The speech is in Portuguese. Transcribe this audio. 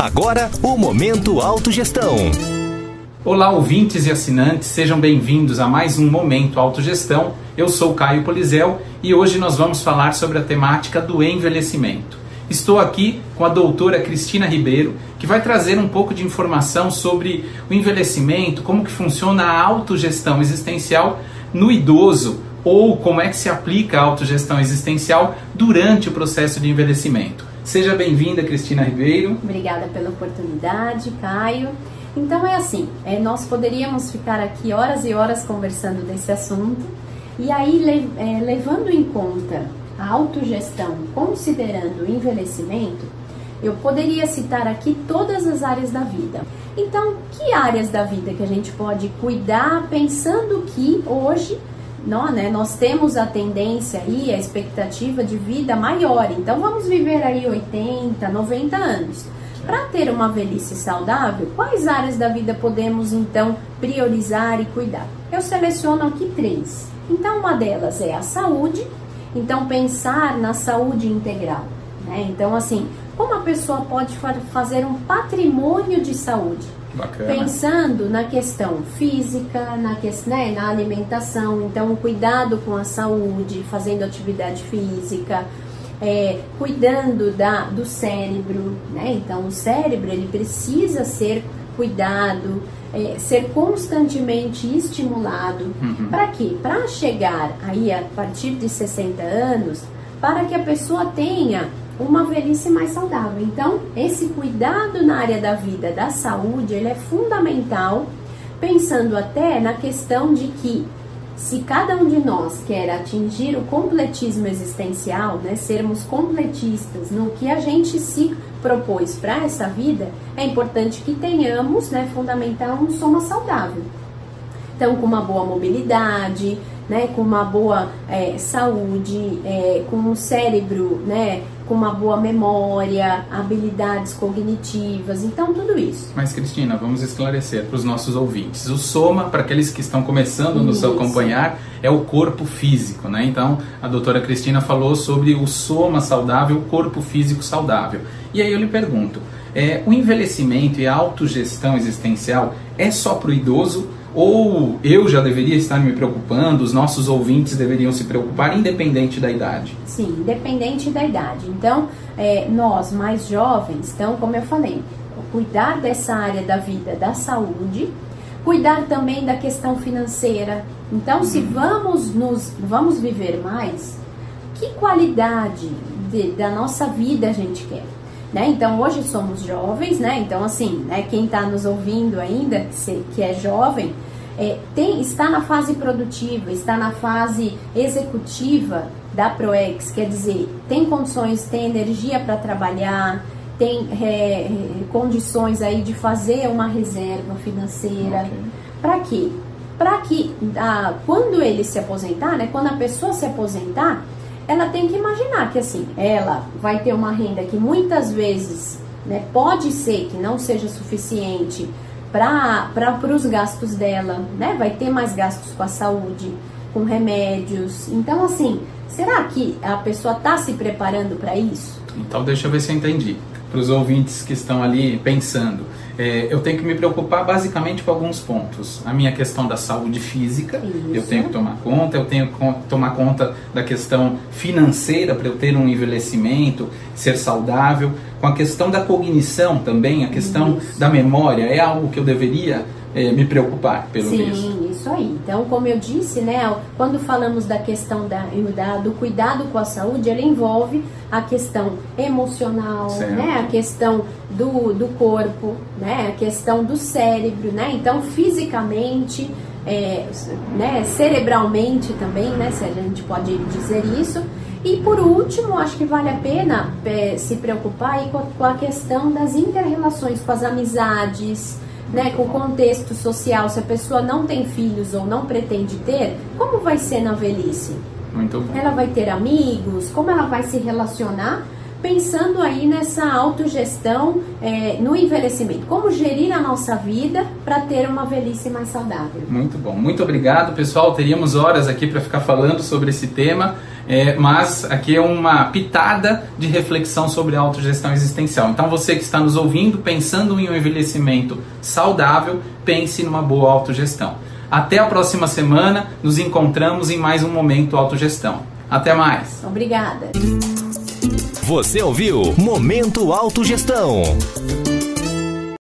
Agora, o Momento Autogestão. Olá, ouvintes e assinantes, sejam bem-vindos a mais um Momento Autogestão. Eu sou Caio Polizel e hoje nós vamos falar sobre a temática do envelhecimento. Estou aqui com a doutora Cristina Ribeiro, que vai trazer um pouco de informação sobre o envelhecimento, como que funciona a autogestão existencial no idoso ou como é que se aplica a autogestão existencial durante o processo de envelhecimento. Seja bem-vinda, Cristina Ribeiro. Obrigada pela oportunidade, Caio. Então é assim, é, nós poderíamos ficar aqui horas e horas conversando desse assunto, e aí le, é, levando em conta a autogestão, considerando o envelhecimento, eu poderia citar aqui todas as áreas da vida. Então, que áreas da vida que a gente pode cuidar pensando que hoje nós, né, nós temos a tendência aí, a expectativa de vida maior. Então vamos viver aí 80, 90 anos. Para ter uma velhice saudável, quais áreas da vida podemos então priorizar e cuidar? Eu seleciono aqui três. Então uma delas é a saúde. Então pensar na saúde integral. Né? Então assim, como a pessoa pode fazer um patrimônio de saúde? Bacana. Pensando na questão física, na, que, né, na alimentação, então cuidado com a saúde, fazendo atividade física, é, cuidando da, do cérebro, né? Então o cérebro ele precisa ser cuidado, é, ser constantemente estimulado. Uhum. Para quê? Para chegar aí a partir de 60 anos, para que a pessoa tenha uma velhice mais saudável. Então, esse cuidado na área da vida, da saúde, ele é fundamental, pensando até na questão de que se cada um de nós quer atingir o completismo existencial, né, sermos completistas no que a gente se propôs para essa vida, é importante que tenhamos, né, fundamental, um soma saudável. Então, com uma boa mobilidade, né, com uma boa é, saúde, é, com um cérebro, né, com uma boa memória, habilidades cognitivas, então tudo isso. Mas Cristina, vamos esclarecer para os nossos ouvintes. O soma, para aqueles que estão começando a nos acompanhar, é o corpo físico, né? Então, a doutora Cristina falou sobre o soma saudável, o corpo físico saudável. E aí eu lhe pergunto, é, o envelhecimento e a autogestão existencial é só para o idoso ou eu já deveria estar me preocupando, os nossos ouvintes deveriam se preocupar, independente da idade? Sim, independente da idade. Então, é, nós mais jovens, então, como eu falei, cuidar dessa área da vida, da saúde, cuidar também da questão financeira. Então, se uhum. vamos nos vamos viver mais, que qualidade de, da nossa vida a gente quer? Né? Então hoje somos jovens, né? Então assim, né, quem está nos ouvindo ainda, que é jovem, é, tem, está na fase produtiva, está na fase executiva da ProEx, quer dizer, tem condições, tem energia para trabalhar, tem é, condições aí de fazer uma reserva financeira. Okay. Para quê? Para que ah, quando ele se aposentar, né, quando a pessoa se aposentar, ela tem que imaginar que assim, ela vai ter uma renda que muitas vezes né, pode ser que não seja suficiente para os gastos dela, né? Vai ter mais gastos com a saúde, com remédios. Então, assim, será que a pessoa está se preparando para isso? Então, deixa eu ver se eu entendi. Para os ouvintes que estão ali pensando, é, eu tenho que me preocupar basicamente com alguns pontos. A minha questão da saúde física, Isso. eu tenho que tomar conta, eu tenho que tomar conta da questão financeira para eu ter um envelhecimento, ser saudável. Com a questão da cognição também, a questão Isso. da memória, é algo que eu deveria é, me preocupar, pelo Sim, visto. Sim, isso aí. Então, como eu disse, né, quando falamos da questão da, da, do cuidado com a saúde, ele envolve a questão emocional, né, a questão do, do corpo, né, a questão do cérebro, né, então fisicamente, é, né, cerebralmente também, né, se a gente pode dizer isso. E por último, acho que vale a pena é, se preocupar com a, com a questão das interrelações com as amizades, né, com o contexto social, se a pessoa não tem filhos ou não pretende ter, como vai ser na velhice? Muito bom. Ela vai ter amigos? Como ela vai se relacionar? Pensando aí nessa autogestão é, no envelhecimento, como gerir a nossa vida para ter uma velhice mais saudável. Muito bom, muito obrigado pessoal. Teríamos horas aqui para ficar falando sobre esse tema. É, mas aqui é uma pitada de reflexão sobre a autogestão existencial. Então você que está nos ouvindo, pensando em um envelhecimento saudável, pense numa boa autogestão. Até a próxima semana, nos encontramos em mais um Momento Autogestão. Até mais. Obrigada. Você ouviu Momento Autogestão.